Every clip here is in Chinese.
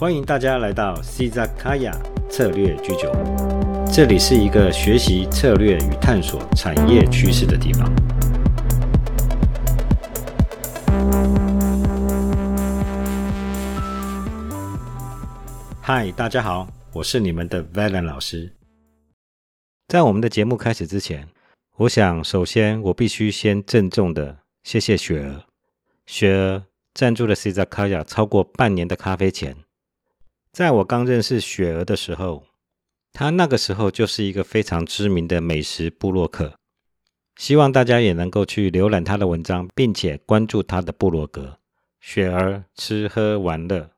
欢迎大家来到 c z a k a y a 策略居酒屋，这里是一个学习策略与探索产业趋势的地方。嗨，大家好，我是你们的 Valen 老师。在我们的节目开始之前，我想首先我必须先郑重的谢谢雪儿，雪儿赞助了 c z a k a y a 超过半年的咖啡钱。在我刚认识雪儿的时候，她那个时候就是一个非常知名的美食部落客。希望大家也能够去浏览她的文章，并且关注她的部落格“雪儿吃喝玩乐”。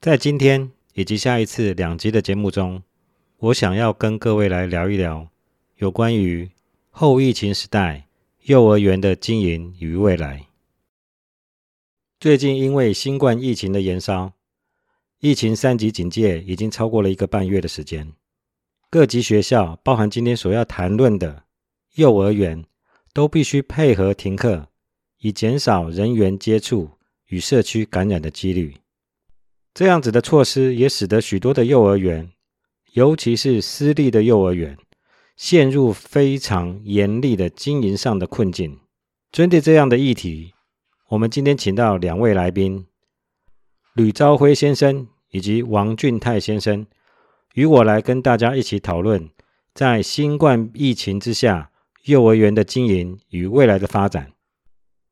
在今天以及下一次两集的节目中，我想要跟各位来聊一聊有关于后疫情时代幼儿园的经营与未来。最近因为新冠疫情的延烧。疫情三级警戒已经超过了一个半月的时间，各级学校，包含今天所要谈论的幼儿园，都必须配合停课，以减少人员接触与社区感染的几率。这样子的措施也使得许多的幼儿园，尤其是私立的幼儿园，陷入非常严厉的经营上的困境。针对这样的议题，我们今天请到两位来宾。吕朝辉先生以及王俊泰先生与我来跟大家一起讨论，在新冠疫情之下，幼儿园的经营与未来的发展。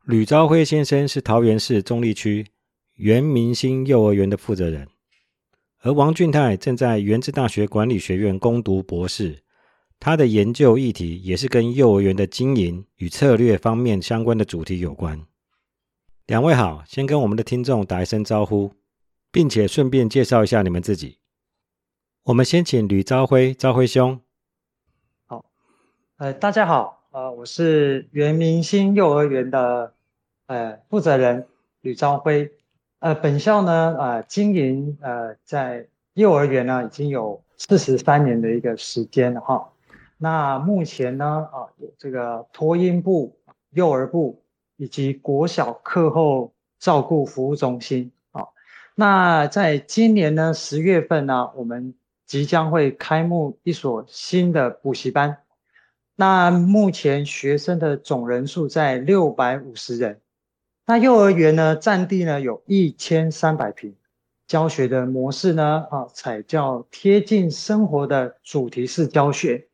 吕朝辉先生是桃园市中立区原明星幼儿园的负责人，而王俊泰正在原治大学管理学院攻读博士，他的研究议题也是跟幼儿园的经营与策略方面相关的主题有关。两位好，先跟我们的听众打一声招呼，并且顺便介绍一下你们自己。我们先请吕朝辉，朝辉兄。好，呃，大家好，呃，我是原明星幼儿园的呃负责人吕朝辉。呃，本校呢，呃，经营呃在幼儿园呢已经有四十三年的一个时间了哈。那目前呢，啊，有这个托婴部、幼儿部。以及国小课后照顾服务中心啊，那在今年呢十月份呢，我们即将会开幕一所新的补习班。那目前学生的总人数在六百五十人。那幼儿园呢占地呢有一千三百平，教学的模式呢啊采叫贴近生活的主题式教学。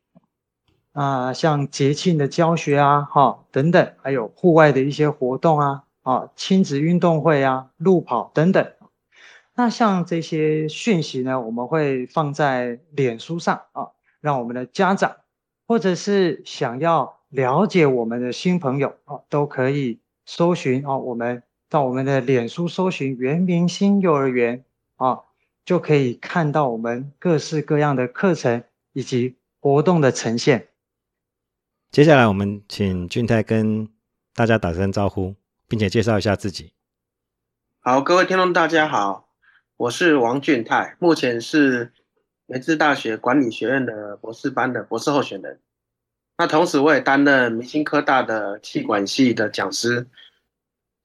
啊，像节庆的教学啊，哈等等，还有户外的一些活动啊，啊亲子运动会啊，路跑等等。那像这些讯息呢，我们会放在脸书上啊，让我们的家长或者是想要了解我们的新朋友啊，都可以搜寻啊，我们到我们的脸书搜寻“圆明新幼儿园”啊，就可以看到我们各式各样的课程以及活动的呈现。接下来，我们请俊泰跟大家打声招呼，并且介绍一下自己。好，各位听众，大家好，我是王俊泰，目前是原治大学管理学院的博士班的博士候选人。那同时，我也担任明星科大的气管系的讲师。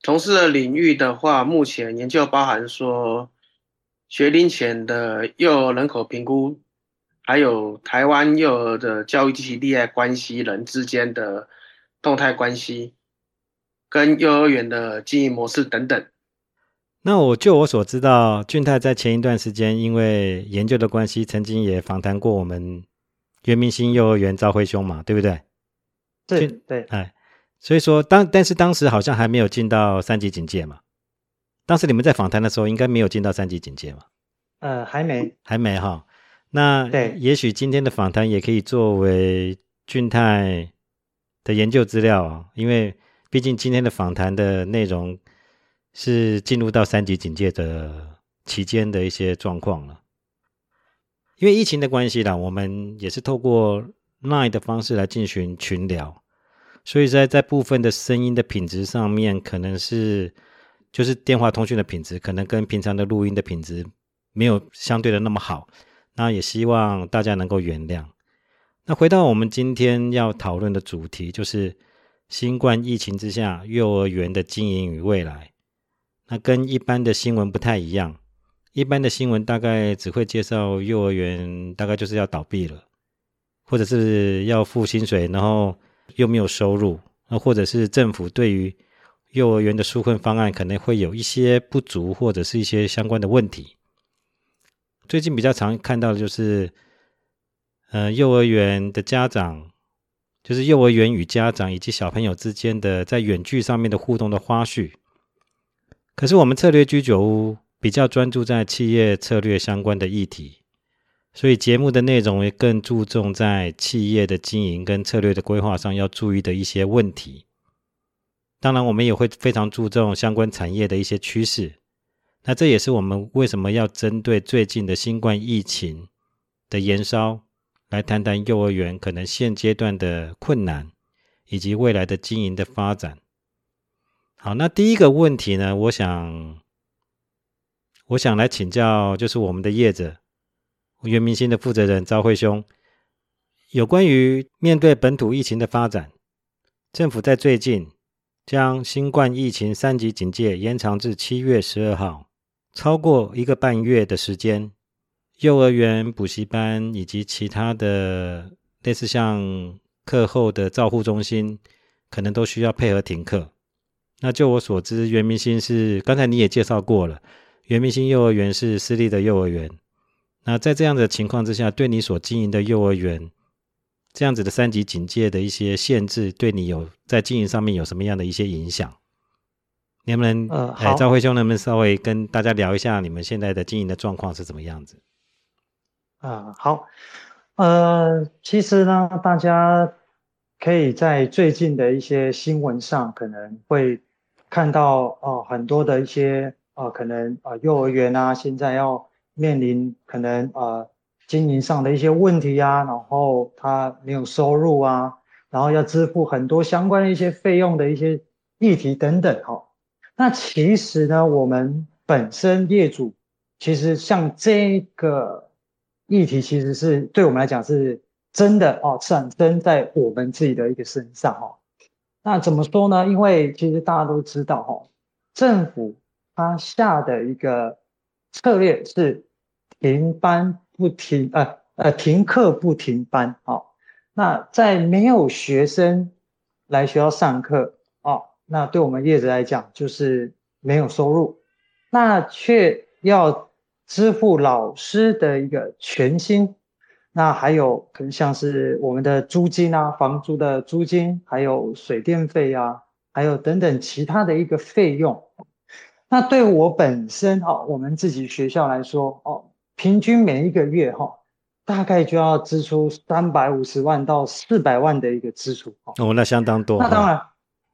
从事的领域的话，目前研究包含说学龄前的幼儿人口评估。还有台湾幼儿的教育及其利害关系人之间的动态关系，跟幼儿园的经营模式等等。那我就我所知道，俊泰在前一段时间因为研究的关系，曾经也访谈过我们原明星幼儿园赵辉兄嘛，对不对？对对，哎，所以说当但是当时好像还没有进到三级警戒嘛。当时你们在访谈的时候，应该没有进到三级警戒嘛？呃，还没，还没哈。那对，也许今天的访谈也可以作为俊泰的研究资料啊，因为毕竟今天的访谈的内容是进入到三级警戒的期间的一些状况了。因为疫情的关系啦，我们也是透过 Line 的方式来进行群聊，所以在在部分的声音的品质上面，可能是就是电话通讯的品质，可能跟平常的录音的品质没有相对的那么好。那也希望大家能够原谅。那回到我们今天要讨论的主题，就是新冠疫情之下幼儿园的经营与未来。那跟一般的新闻不太一样，一般的新闻大概只会介绍幼儿园大概就是要倒闭了，或者是要付薪水，然后又没有收入，那或者是政府对于幼儿园的纾困方案可能会有一些不足，或者是一些相关的问题。最近比较常看到的就是，呃，幼儿园的家长，就是幼儿园与家长以及小朋友之间的在远距上面的互动的花絮。可是我们策略居酒屋比较专注在企业策略相关的议题，所以节目的内容也更注重在企业的经营跟策略的规划上要注意的一些问题。当然，我们也会非常注重相关产业的一些趋势。那这也是我们为什么要针对最近的新冠疫情的延烧，来谈谈幼儿园可能现阶段的困难，以及未来的经营的发展。好，那第一个问题呢，我想，我想来请教，就是我们的业者原明星的负责人赵慧兄，有关于面对本土疫情的发展，政府在最近。将新冠疫情三级警戒延长至七月十二号，超过一个半月的时间，幼儿园、补习班以及其他的类似像课后的照护中心，可能都需要配合停课。那就我所知，圆明星是刚才你也介绍过了，圆明星幼儿园是私立的幼儿园。那在这样的情况之下，对你所经营的幼儿园。这样子的三级警戒的一些限制，对你有在经营上面有什么样的一些影响？能不能呃，哎，赵辉兄，能不能稍微跟大家聊一下你们现在的经营的状况是怎么样子？啊，好，呃，其实呢，大家可以在最近的一些新闻上可能会看到哦，很多的一些啊，可能啊，幼儿园啊，现在要面临可能啊。经营上的一些问题啊，然后他没有收入啊，然后要支付很多相关的一些费用的一些议题等等哈。那其实呢，我们本身业主其实像这个议题，其实是对我们来讲是真的哦，产生在我们自己的一个身上哈。那怎么说呢？因为其实大家都知道哈，政府它下的一个策略是停班。不停呃呃停课不停班啊，那在没有学生来学校上课，那对我们业者来讲就是没有收入，那却要支付老师的一个全薪，那还有可能像是我们的租金啊，房租的租金，还有水电费啊，还有等等其他的一个费用，那对我本身哦，我们自己学校来说哦。平均每一个月哈，大概就要支出三百五十万到四百万的一个支出哦，那相当多。那当然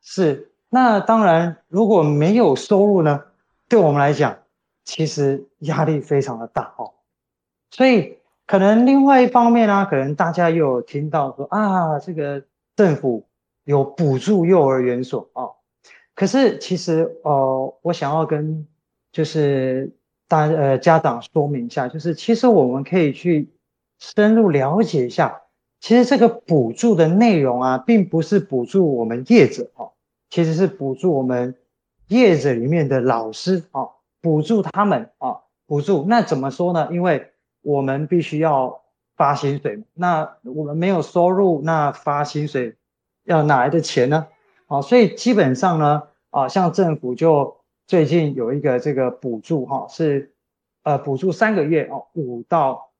是，那当然如果没有收入呢，对我们来讲，其实压力非常的大哦。所以可能另外一方面呢，可能大家又有听到说啊，这个政府有补助幼儿园所啊，可是其实呃，我想要跟就是。大呃，家长说明一下，就是其实我们可以去深入了解一下，其实这个补助的内容啊，并不是补助我们业者哦，其实是补助我们业者里面的老师哦，补助他们啊，补助。那怎么说呢？因为我们必须要发薪水，那我们没有收入，那发薪水要哪来的钱呢？哦，所以基本上呢，啊，像政府就。最近有一个这个补助哈，是呃补助三个月哦，五到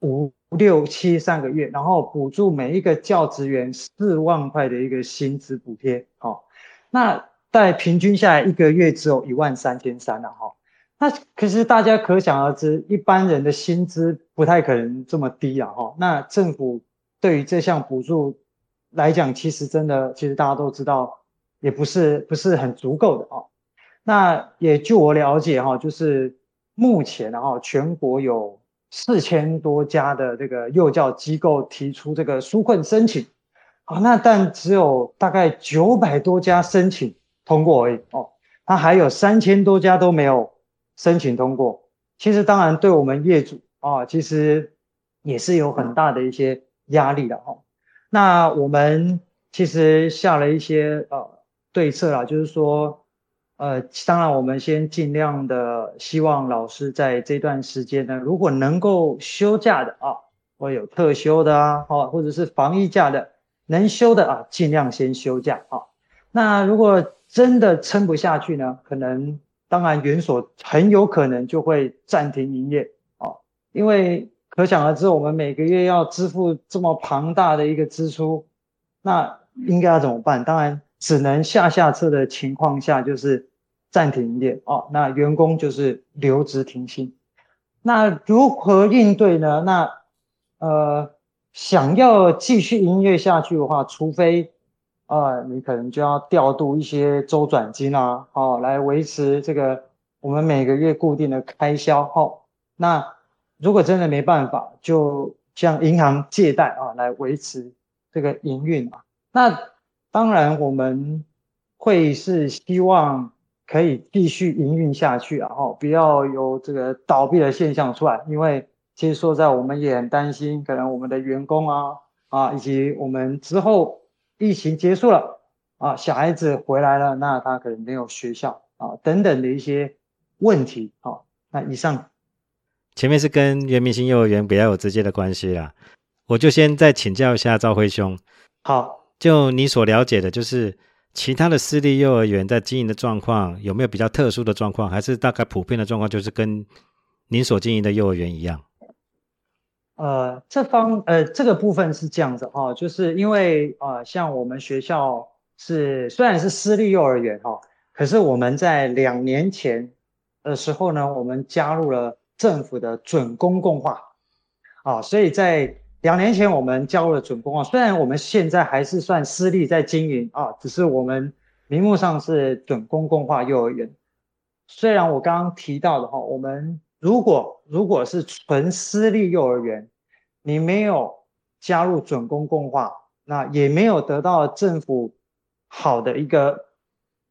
五六七三个月，然后补助每一个教职员四万块的一个薪资补贴，好，那在平均下来一个月只有一万三千三了哈，那可是大家可想而知，一般人的薪资不太可能这么低啊哈，那政府对于这项补助来讲，其实真的其实大家都知道，也不是不是很足够的啊。那也据我了解哈，就是目前然后全国有四千多家的这个幼教机构提出这个纾困申请，啊，那但只有大概九百多家申请通过而已哦，那还有三千多家都没有申请通过。其实当然对我们业主啊，其实也是有很大的一些压力的哈。那我们其实下了一些呃对策啦，就是说。呃，当然我们先尽量的希望老师在这段时间呢，如果能够休假的啊，或有特休的啊，哦，或者是防疫假的，能休的啊，尽量先休假啊。那如果真的撑不下去呢，可能当然园所很有可能就会暂停营业啊，因为可想而知，我们每个月要支付这么庞大的一个支出，那应该要怎么办？当然。只能下下策的情况下，就是暂停营业哦。那员工就是留职停薪。那如何应对呢？那呃，想要继续营业下去的话，除非啊，你可能就要调度一些周转金啊，哦，来维持这个我们每个月固定的开销。哦，那如果真的没办法，就向银行借贷啊，来维持这个营运啊。那当然，我们会是希望可以继续营运下去，然后不要有这个倒闭的现象出来。因为其实说在，我们也很担心，可能我们的员工啊啊，以及我们之后疫情结束了啊，小孩子回来了，那他可能没有学校啊等等的一些问题啊。那以上前面是跟圆明星幼儿园比较有直接的关系啦，我就先再请教一下赵辉兄。好。就你所了解的，就是其他的私立幼儿园在经营的状况有没有比较特殊的状况，还是大概普遍的状况就是跟您所经营的幼儿园一样？呃，这方呃这个部分是这样子哈，就是因为啊，像我们学校是虽然是私立幼儿园哈，可是我们在两年前的时候呢，我们加入了政府的准公共化啊，所以在。两年前我们加入了准公化，虽然我们现在还是算私立在经营啊，只是我们名目上是准公共化幼儿园。虽然我刚刚提到的哈，我们如果如果是纯私立幼儿园，你没有加入准公共化，那也没有得到政府好的一个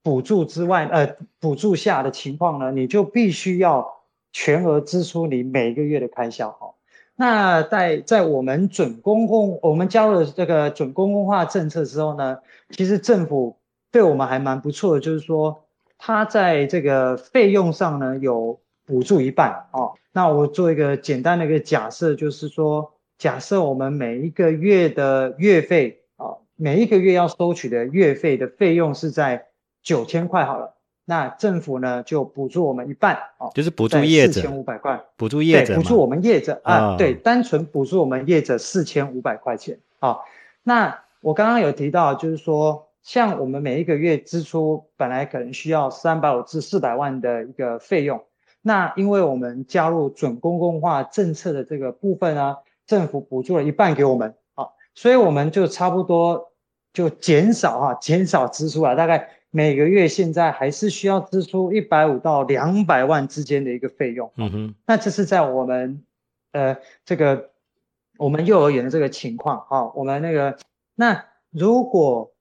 补助之外，呃，补助下的情况呢，你就必须要全额支出你每个月的开销哈。那在在我们准公共，我们加入了这个准公共化政策之后呢，其实政府对我们还蛮不错的，就是说，它在这个费用上呢有补助一半哦。那我做一个简单的一个假设，就是说，假设我们每一个月的月费啊，每一个月要收取的月费的费用是在九千块好了。那政府呢就补助我们一半哦，就是补助业者四千五百块，补助业者，补助我们业者啊，对，单纯补助我们业者四千五百块钱啊。那我刚刚有提到，就是说，像我们每一个月支出本来可能需要三百五至四百万的一个费用，那因为我们加入准公共化政策的这个部分啊，政府补助了一半给我们啊，所以我们就差不多就减少啊，减少支出啊，大概。每个月现在还是需要支出一百五到两百万之间的一个费用。嗯哼，那这是在我们呃这个我们幼儿园的这个情况啊。我们那个那如果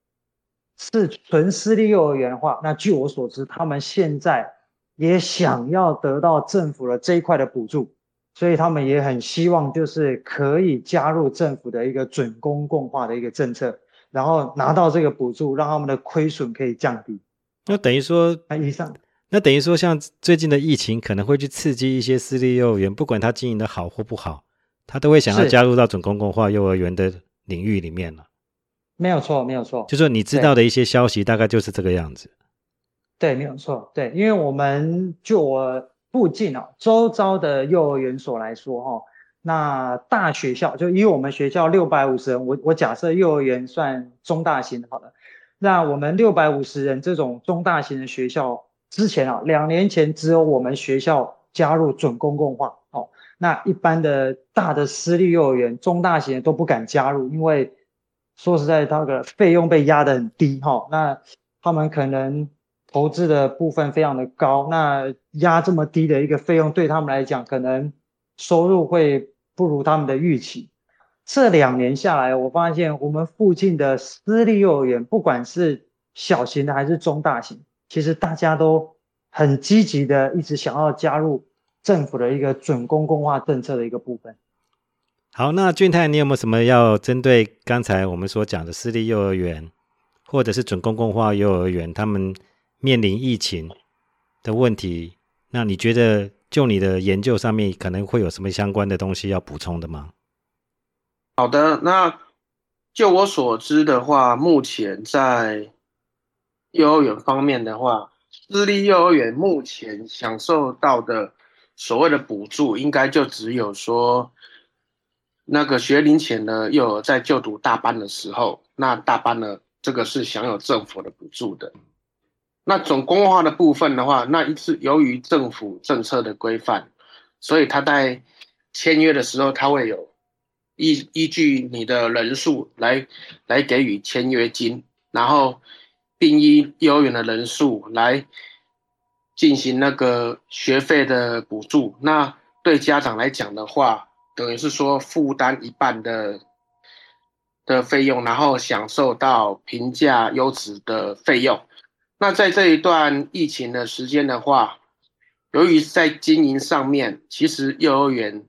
是纯私立幼儿园的话，那据我所知，他们现在也想要得到政府的这一块的补助，所以他们也很希望就是可以加入政府的一个准公共化的一个政策。然后拿到这个补助，让他们的亏损可以降低。那等于说，那以上，那等于说，像最近的疫情可能会去刺激一些私立幼儿园，不管他经营的好或不好，他都会想要加入到准公共化幼儿园的领域里面了。没有错，没有错。就说你知道的一些消息，大概就是这个样子。对，没有错。对，因为我们就我附近哦，周遭的幼儿园所来说，哈。那大学校就以我们学校六百五十人，我我假设幼儿园算中大型的好了。那我们六百五十人这种中大型的学校，之前啊，两年前只有我们学校加入准公共化，哦，那一般的大的私立幼儿园中大型的都不敢加入，因为说实在，那个费用被压得很低，哈，那他们可能投资的部分非常的高，那压这么低的一个费用，对他们来讲，可能收入会。不如他们的预期。这两年下来，我发现我们附近的私立幼儿园，不管是小型的还是中大型，其实大家都很积极的，一直想要加入政府的一个准公共化政策的一个部分。好，那俊泰，你有没有什么要针对刚才我们所讲的私立幼儿园，或者是准公共化幼儿园，他们面临疫情的问题，那你觉得就你的研究上面可能会有什么相关的东西要补充的吗？好的，那就我所知的话，目前在幼儿园方面的话，私立幼儿园目前享受到的所谓的补助，应该就只有说。那个学龄前的幼儿在就读大班的时候，那大班呢，这个是享有政府的补助的。那总公化的部分的话，那一次由于政府政策的规范，所以他在签约的时候，他会有依依据你的人数来来给予签约金，然后并依幼儿园的人数来进行那个学费的补助。那对家长来讲的话，等于是说负担一半的的费用，然后享受到平价优质的费用。那在这一段疫情的时间的话，由于在经营上面，其实幼儿园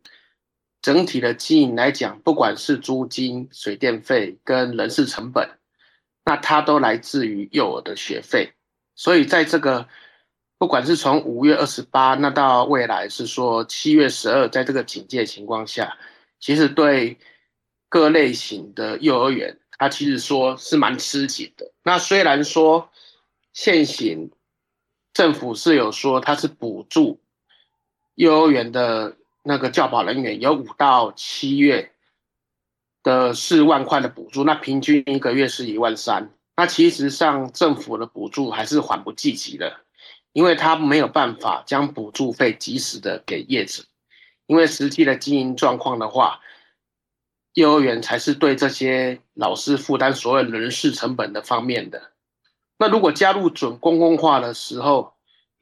整体的经营来讲，不管是租金、水电费跟人事成本，那它都来自于幼儿的学费。所以在这个不管是从五月二十八，那到未来是说七月十二，在这个警戒情况下，其实对各类型的幼儿园，它其实说是蛮吃紧的。那虽然说现行政府是有说它是补助幼儿园的那个教保人员有五到七月的四万块的补助，那平均一个月是一万三，那其实上政府的补助还是缓不济急的。因为他没有办法将补助费及时的给业者，因为实际的经营状况的话，幼儿园才是对这些老师负担所有人事成本的方面的。那如果加入准公共化的时候，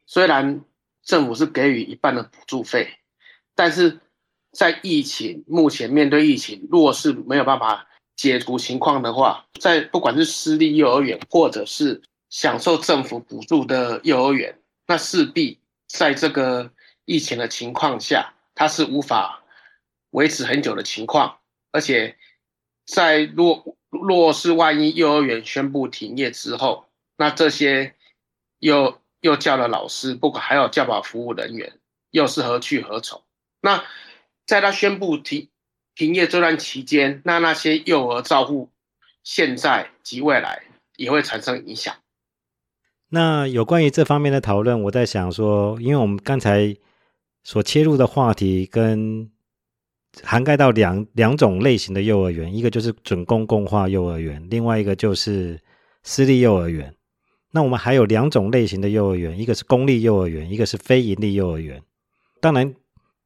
虽然政府是给予一半的补助费，但是在疫情目前面对疫情，如果是没有办法解除情况的话，在不管是私立幼儿园或者是享受政府补助的幼儿园。那势必在这个疫情的情况下，它是无法维持很久的情况，而且在若若是万一幼儿园宣布停业之后，那这些又又叫了老师，不管还有教保服务人员，又是何去何从？那在他宣布停停业这段期间，那那些幼儿照护现在及未来也会产生影响。那有关于这方面的讨论，我在想说，因为我们刚才所切入的话题跟涵盖到两两种类型的幼儿园，一个就是准公共化幼儿园，另外一个就是私立幼儿园。那我们还有两种类型的幼儿园，一个是公立幼儿园，一个是非营利幼儿园。当然，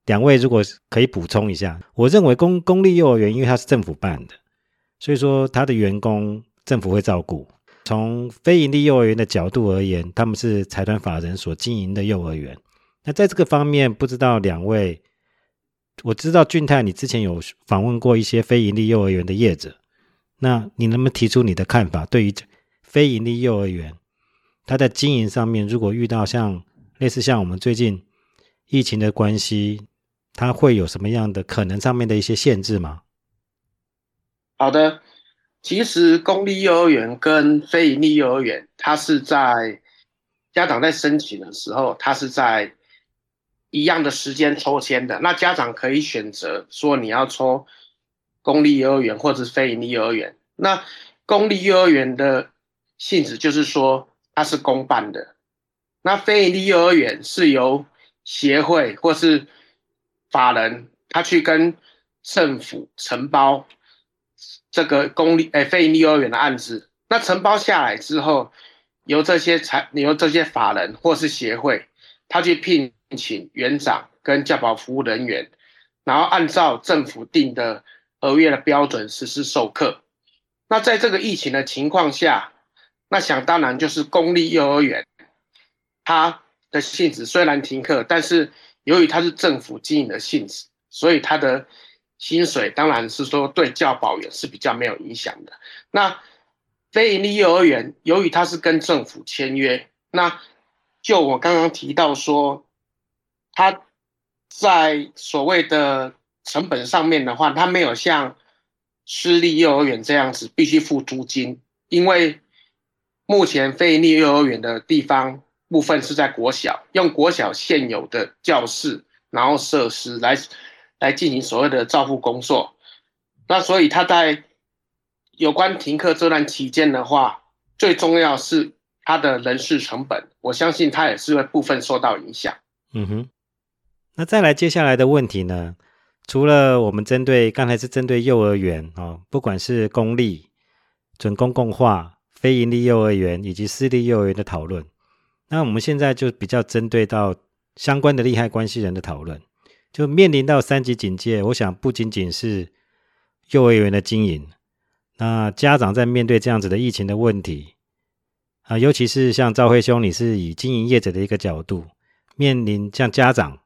两位如果可以补充一下，我认为公公立幼儿园因为它是政府办的，所以说它的员工政府会照顾。从非营利幼儿园的角度而言，他们是财团法人所经营的幼儿园。那在这个方面，不知道两位，我知道俊泰，你之前有访问过一些非营利幼儿园的业者，那你能不能提出你的看法？对于非营利幼儿园，他在经营上面，如果遇到像类似像我们最近疫情的关系，他会有什么样的可能上面的一些限制吗？好的。其实公立幼儿园跟非营利幼儿园，它是在家长在申请的时候，它是在一样的时间抽签的。那家长可以选择说你要抽公立幼儿园或者非营利幼儿园。那公立幼儿园的性质就是说它是公办的，那非营利幼儿园是由协会或是法人他去跟政府承包。这个公立诶非营利幼儿园的案子，那承包下来之后，由这些财由这些法人或是协会，他去聘请园长跟教保服务人员，然后按照政府定的合约的标准实施授课。那在这个疫情的情况下，那想当然就是公立幼儿园，它的性质虽然停课，但是由于它是政府经营的性质，所以它的。薪水当然是说对教保员是比较没有影响的。那非营利幼儿园由于它是跟政府签约，那就我刚刚提到说，它在所谓的成本上面的话，它没有像私立幼儿园这样子必须付租金，因为目前非营利幼儿园的地方部分是在国小，用国小现有的教室，然后设施来来进行所谓的照护工作。那所以他在有关停课这段期间的话，最重要是他的人事成本，我相信他也是会部分受到影响。嗯哼，那再来接下来的问题呢？除了我们针对刚才是针对幼儿园哦，不管是公立、准公共化、非营利幼儿园以及私立幼儿园的讨论，那我们现在就比较针对到相关的利害关系人的讨论，就面临到三级警戒，我想不仅仅是幼儿园的经营，那家长在面对这样子的疫情的问题啊，尤其是像赵辉兄，你是以经营业者的一个角度面临像家长。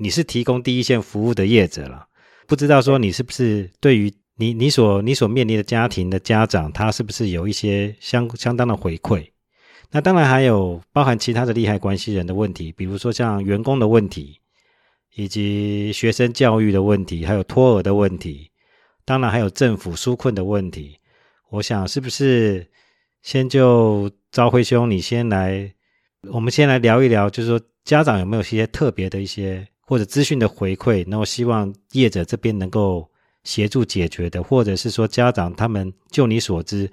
你是提供第一线服务的业者了，不知道说你是不是对于你你所你所面临的家庭的家长，他是不是有一些相相当的回馈？那当然还有包含其他的利害关系人的问题，比如说像员工的问题，以及学生教育的问题，还有托儿的问题，当然还有政府纾困的问题。我想是不是先就朝辉兄，你先来，我们先来聊一聊，就是说家长有没有一些特别的一些。或者资讯的回馈，那我希望业者这边能够协助解决的，或者是说家长他们就你所知，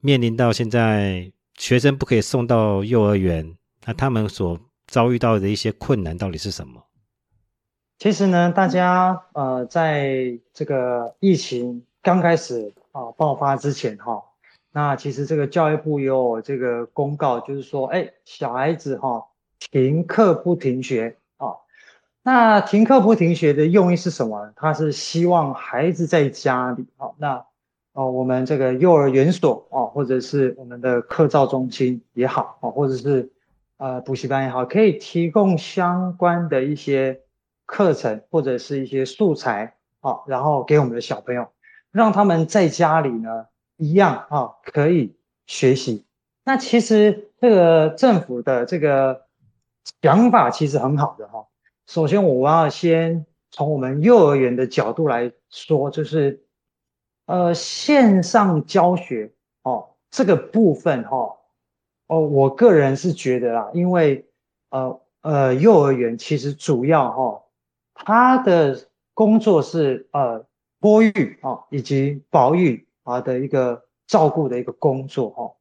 面临到现在学生不可以送到幼儿园，那他们所遭遇到的一些困难到底是什么？其实呢，大家呃，在这个疫情刚开始啊爆发之前哈，那其实这个教育部有这个公告，就是说，哎，小孩子哈停课不停学。那停课不停学的用意是什么？他是希望孩子在家里啊，那哦，我们这个幼儿园所啊，或者是我们的课照中心也好啊，或者是呃补习班也好，可以提供相关的一些课程或者是一些素材啊，然后给我们的小朋友，让他们在家里呢一样啊可以学习。那其实这个政府的这个想法其实很好的哈。首先，我要先从我们幼儿园的角度来说，就是，呃，线上教学哦，这个部分哈，哦，我个人是觉得啦，因为呃呃，幼儿园其实主要哈，他的工作是呃托育啊以及保育啊的一个照顾的一个工作哈，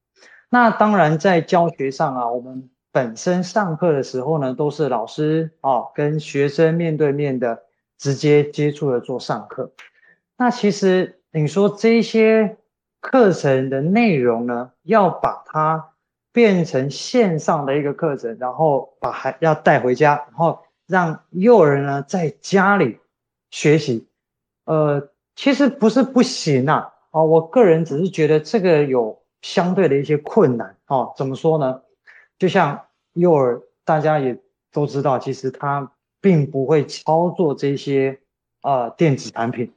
那当然在教学上啊，我们。本身上课的时候呢，都是老师啊跟学生面对面的直接接触的做上课。那其实你说这些课程的内容呢，要把它变成线上的一个课程，然后把孩要带回家，然后让幼儿呢在家里学习。呃，其实不是不行啊，哦，我个人只是觉得这个有相对的一些困难哦。怎么说呢？就像幼儿，大家也都知道，其实他并不会操作这些呃电子产品。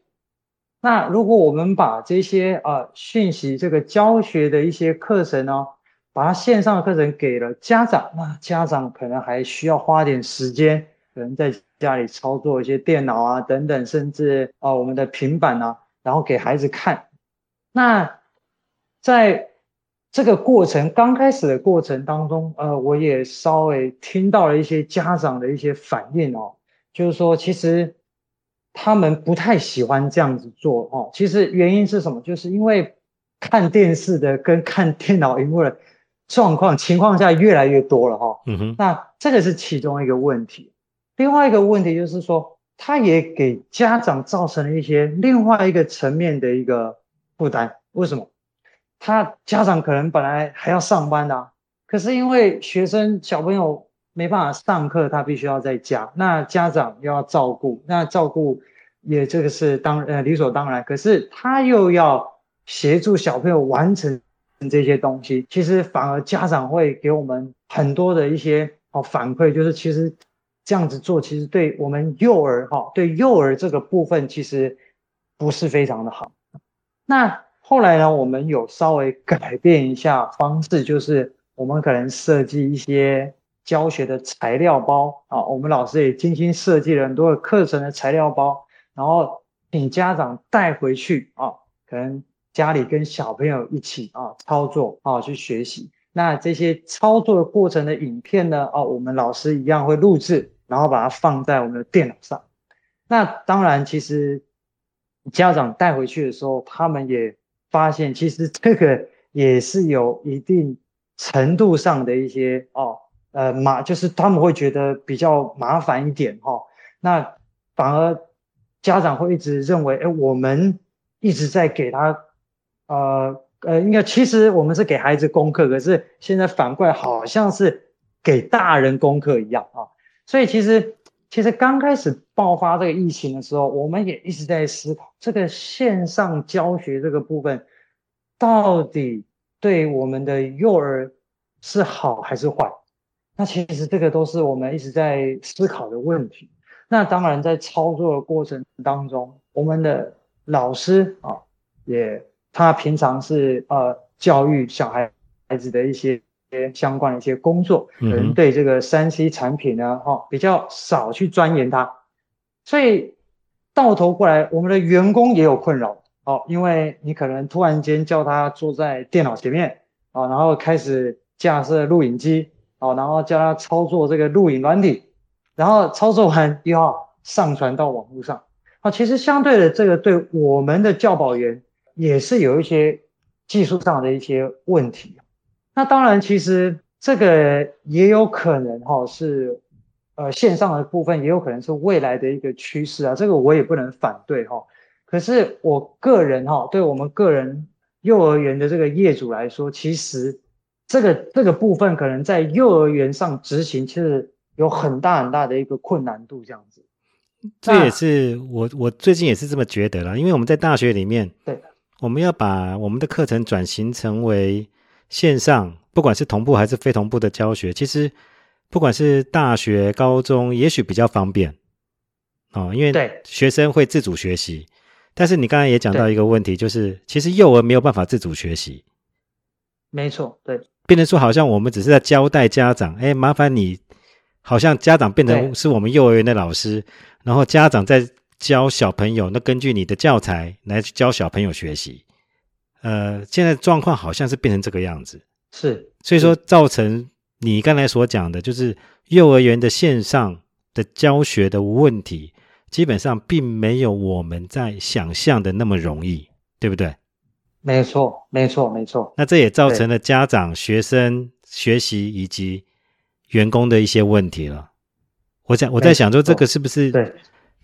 那如果我们把这些呃讯息、这个教学的一些课程呢，把它线上的课程给了家长，那家长可能还需要花点时间，可能在家里操作一些电脑啊等等，甚至啊我们的平板啊，然后给孩子看。那在这个过程刚开始的过程当中，呃，我也稍微听到了一些家长的一些反应哦，就是说其实他们不太喜欢这样子做哦。其实原因是什么？就是因为看电视的跟看电脑荧幕的状况情况下越来越多了哈。嗯哼。那这个是其中一个问题。另外一个问题就是说，他也给家长造成了一些另外一个层面的一个负担。为什么？他家长可能本来还要上班的，可是因为学生小朋友没办法上课，他必须要在家，那家长又要照顾，那照顾也这个是当呃理所当然，可是他又要协助小朋友完成这些东西，其实反而家长会给我们很多的一些哦反馈，就是其实这样子做，其实对我们幼儿哈，对幼儿这个部分其实不是非常的好，那。后来呢，我们有稍微改变一下方式，就是我们可能设计一些教学的材料包啊，我们老师也精心设计了很多的课程的材料包，然后请家长带回去啊，可能家里跟小朋友一起啊操作啊去学习。那这些操作的过程的影片呢，哦，我们老师一样会录制，然后把它放在我们的电脑上。那当然，其实家长带回去的时候，他们也发现，其实这个也是有一定程度上的一些哦，呃麻，就是他们会觉得比较麻烦一点哈。那反而家长会一直认为，哎，我们一直在给他，呃。呃，应该其实我们是给孩子功课，可是现在反过来好像是给大人功课一样啊。所以其实其实刚开始爆发这个疫情的时候，我们也一直在思考这个线上教学这个部分到底对我们的幼儿是好还是坏？那其实这个都是我们一直在思考的问题。那当然在操作的过程当中，我们的老师啊也。他平常是呃教育小孩孩子的一些相关的一些工作，可能对这个三 C 产品呢，哈比较少去钻研它，所以到头过来，我们的员工也有困扰哦，因为你可能突然间叫他坐在电脑前面啊，然后开始架设录影机啊，然后叫他操作这个录影软体，然后操作完又要上传到网络上啊，其实相对的这个对我们的教保员。也是有一些技术上的一些问题，那当然，其实这个也有可能哈是，呃，线上的部分也有可能是未来的一个趋势啊，这个我也不能反对哈。可是我个人哈，对我们个人幼儿园的这个业主来说，其实这个这个部分可能在幼儿园上执行，其实有很大很大的一个困难度这样子。这也是我我最近也是这么觉得了，因为我们在大学里面对。我们要把我们的课程转型成为线上，不管是同步还是非同步的教学，其实不管是大学、高中，也许比较方便哦，因为学生会自主学习。但是你刚才也讲到一个问题，就是其实幼儿没有办法自主学习。没错，对，变成说好像我们只是在交代家长，哎，麻烦你，好像家长变成是我们幼儿园的老师，然后家长在。教小朋友，那根据你的教材来教小朋友学习，呃，现在状况好像是变成这个样子，是，所以说造成你刚才所讲的，就是幼儿园的线上的教学的问题，基本上并没有我们在想象的那么容易，对不对？没错，没错，没错。那这也造成了家长、学生学习以及员工的一些问题了。我想，我在想说，这个是不是？对。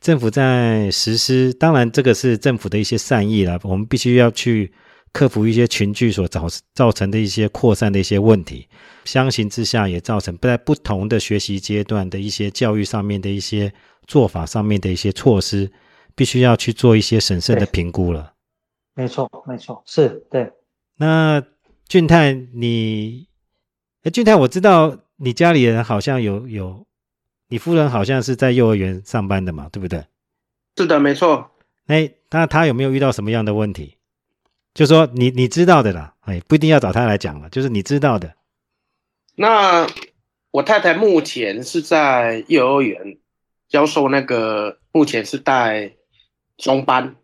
政府在实施，当然这个是政府的一些善意了。我们必须要去克服一些群聚所造造成的一些扩散的一些问题。相形之下，也造成在不同的学习阶段的一些教育上面的一些做法上面的一些措施，必须要去做一些审慎的评估了。没错，没错，是对。那俊泰，你，哎，俊泰，我知道你家里人好像有有。你夫人好像是在幼儿园上班的嘛，对不对？是的，没错。哎，那他有没有遇到什么样的问题？就说你你知道的啦，哎，不一定要找他来讲了，就是你知道的。那我太太目前是在幼儿园教授，那个目前是带中班，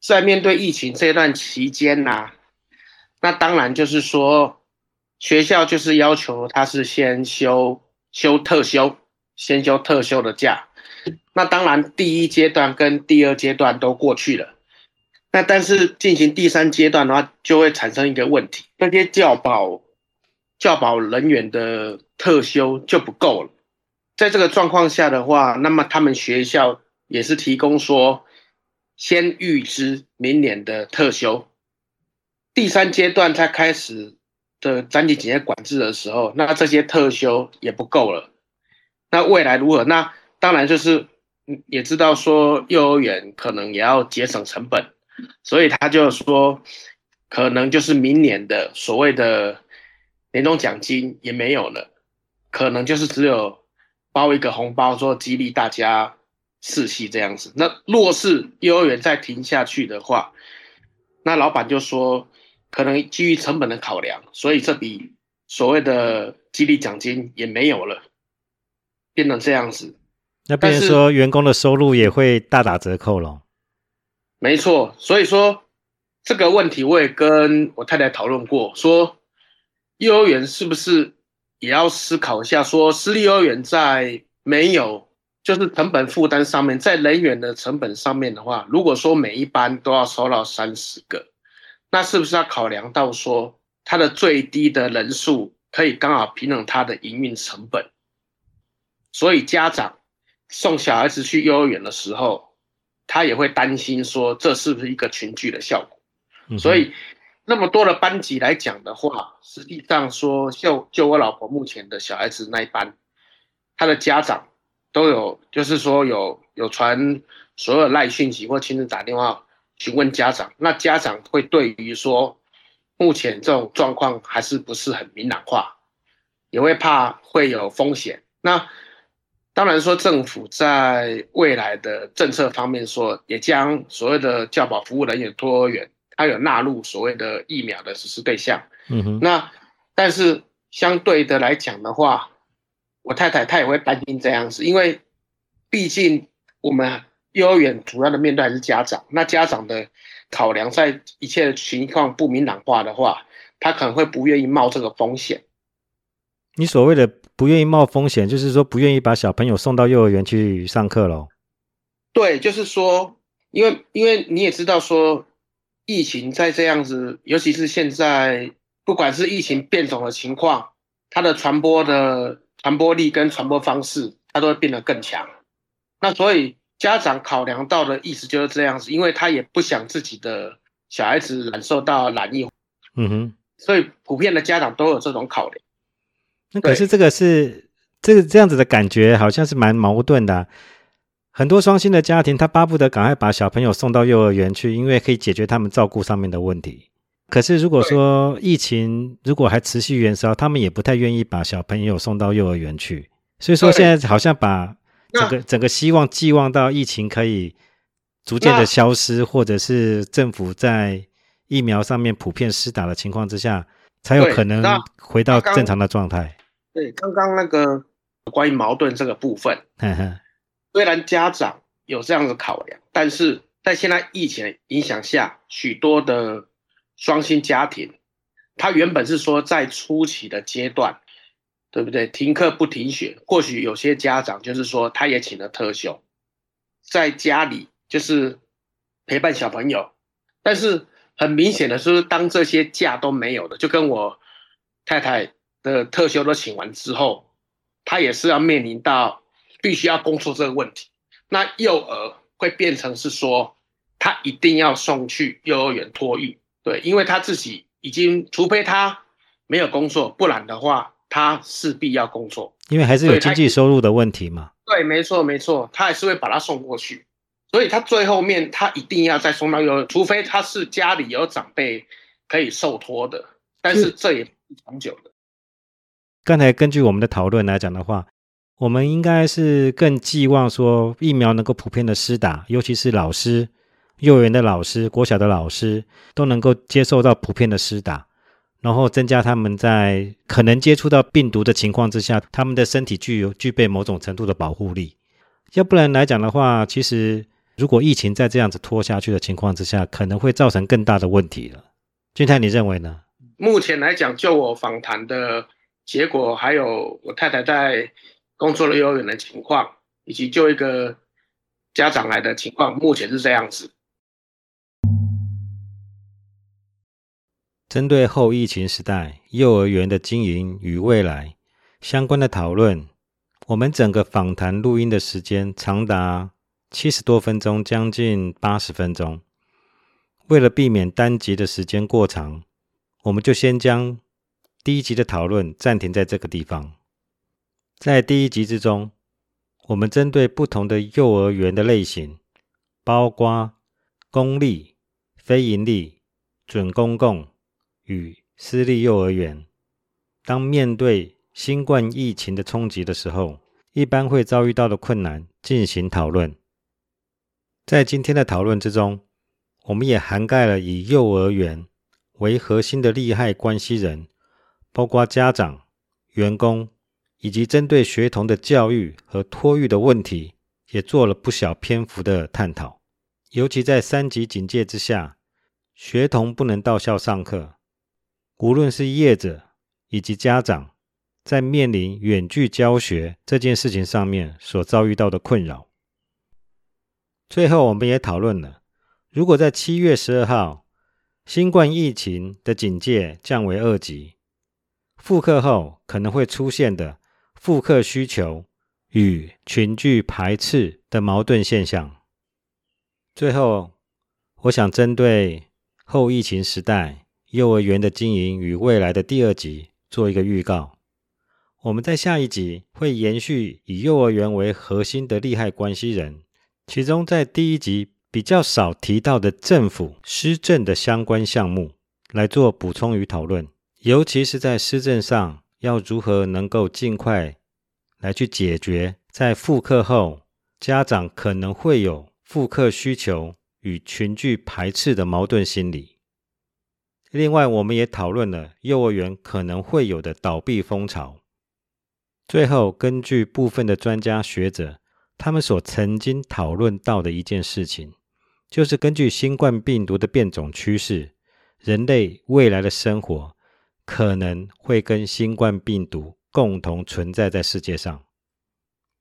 在面对疫情这段期间呐，那当然就是说学校就是要求他是先休休特休。先休特休的假，那当然第一阶段跟第二阶段都过去了，那但是进行第三阶段的话，就会产生一个问题，那些教保教保人员的特休就不够了。在这个状况下的话，那么他们学校也是提供说，先预支明年的特休，第三阶段才开始的整体检验管制的时候，那这些特休也不够了。那未来如何？那当然就是，也知道说幼儿园可能也要节省成本，所以他就说，可能就是明年的所谓的年终奖金也没有了，可能就是只有包一个红包，说激励大家试戏这样子。那若是幼儿园再停下去的话，那老板就说，可能基于成本的考量，所以这笔所谓的激励奖金也没有了。变成这样子，那变成说员工的收入也会大打折扣了。没错，所以说这个问题我也跟我太太讨论过，说幼儿园是不是也要思考一下，说私立幼儿园在没有就是成本负担上面，在人员的成本上面的话，如果说每一班都要收到三十个，那是不是要考量到说它的最低的人数可以刚好平衡它的营运成本？所以家长送小孩子去幼儿园的时候，他也会担心说这是不是一个群聚的效果？所以那么多的班级来讲的话，实际上说就就我老婆目前的小孩子那一班，他的家长都有，就是说有有传所有赖讯息或亲自打电话询问家长，那家长会对于说目前这种状况还是不是很明朗化，也会怕会有风险。那当然说，政府在未来的政策方面说，也将所谓的教保服务人员、托儿园，它有纳入所谓的疫苗的实施对象。嗯哼，那但是相对的来讲的话，我太太她也会担心这样子，因为毕竟我们幼儿园主要的面对还是家长，那家长的考量在一切情况不明朗化的话，他可能会不愿意冒这个风险。你所谓的不愿意冒风险，就是说不愿意把小朋友送到幼儿园去上课喽？对，就是说，因为因为你也知道说，疫情在这样子，尤其是现在，不管是疫情变种的情况，它的传播的传播力跟传播方式，它都会变得更强。那所以家长考量到的意思就是这样子，因为他也不想自己的小孩子感受到染疫，嗯哼，所以普遍的家长都有这种考量。那可是这个是这个这样子的感觉，好像是蛮矛盾的。很多双薪的家庭，他巴不得赶快把小朋友送到幼儿园去，因为可以解决他们照顾上面的问题。可是如果说疫情如果还持续延烧，他们也不太愿意把小朋友送到幼儿园去。所以说现在好像把整个整个希望寄望到疫情可以逐渐的消失，或者是政府在疫苗上面普遍施打的情况之下，才有可能回到正常的状态。对，刚刚那个关于矛盾这个部分，虽然家长有这样的考量，但是在现在疫情影响下，许多的双薪家庭，他原本是说在初期的阶段，对不对？停课不停学，或许有些家长就是说他也请了特休，在家里就是陪伴小朋友，但是很明显的是，当这些假都没有的，就跟我太太。的特休都请完之后，他也是要面临到必须要工作这个问题。那幼儿会变成是说，他一定要送去幼儿园托育，对，因为他自己已经，除非他没有工作，不然的话，他势必要工作，因为还是有经济收入的问题嘛。对，没错，没错，他还是会把他送过去，所以他最后面他一定要再送到幼儿，除非他是家里有长辈可以受托的，但是这也不长久的。刚才根据我们的讨论来讲的话，我们应该是更寄望说疫苗能够普遍的施打，尤其是老师、幼儿园的老师、国小的老师都能够接受到普遍的施打，然后增加他们在可能接触到病毒的情况之下，他们的身体具有具备某种程度的保护力。要不然来讲的话，其实如果疫情在这样子拖下去的情况之下，可能会造成更大的问题了。俊泰，你认为呢？目前来讲，就我访谈的。结果还有我太太在工作的幼儿园的情况，以及就一个家长来的情况，目前是这样子。针对后疫情时代幼儿园的经营与未来相关的讨论，我们整个访谈录音的时间长达七十多分钟，将近八十分钟。为了避免单集的时间过长，我们就先将。第一集的讨论暂停在这个地方。在第一集之中，我们针对不同的幼儿园的类型，包括公立、非营利、准公共与私立幼儿园，当面对新冠疫情的冲击的时候，一般会遭遇到的困难进行讨论。在今天的讨论之中，我们也涵盖了以幼儿园为核心的利害关系人。包括家长、员工，以及针对学童的教育和托育的问题，也做了不小篇幅的探讨。尤其在三级警戒之下，学童不能到校上课，无论是业者以及家长在面临远距教学这件事情上面所遭遇到的困扰。最后，我们也讨论了，如果在七月十二号新冠疫情的警戒降为二级，复课后可能会出现的复课需求与群聚排斥的矛盾现象。最后，我想针对后疫情时代幼儿园的经营与未来的第二集做一个预告。我们在下一集会延续以幼儿园为核心的利害关系人，其中在第一集比较少提到的政府施政的相关项目来做补充与讨论，尤其是在施政上要如何能够尽快来去解决在复课后家长可能会有。复课需求与群聚排斥的矛盾心理。另外，我们也讨论了幼儿园可能会有的倒闭风潮。最后，根据部分的专家学者，他们所曾经讨论到的一件事情，就是根据新冠病毒的变种趋势，人类未来的生活可能会跟新冠病毒共同存在在世界上。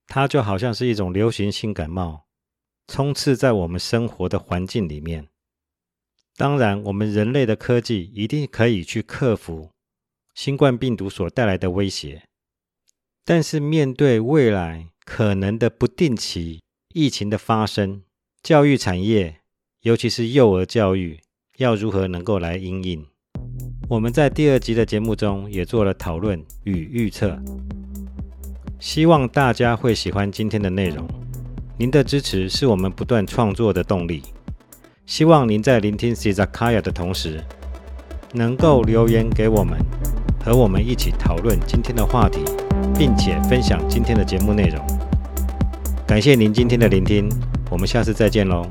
它就好像是一种流行性感冒。充斥在我们生活的环境里面。当然，我们人类的科技一定可以去克服新冠病毒所带来的威胁。但是，面对未来可能的不定期疫情的发生，教育产业，尤其是幼儿教育，要如何能够来应应？我们在第二集的节目中也做了讨论与预测，希望大家会喜欢今天的内容。您的支持是我们不断创作的动力。希望您在聆听 Czakaya 的同时，能够留言给我们，和我们一起讨论今天的话题，并且分享今天的节目内容。感谢您今天的聆听，我们下次再见喽。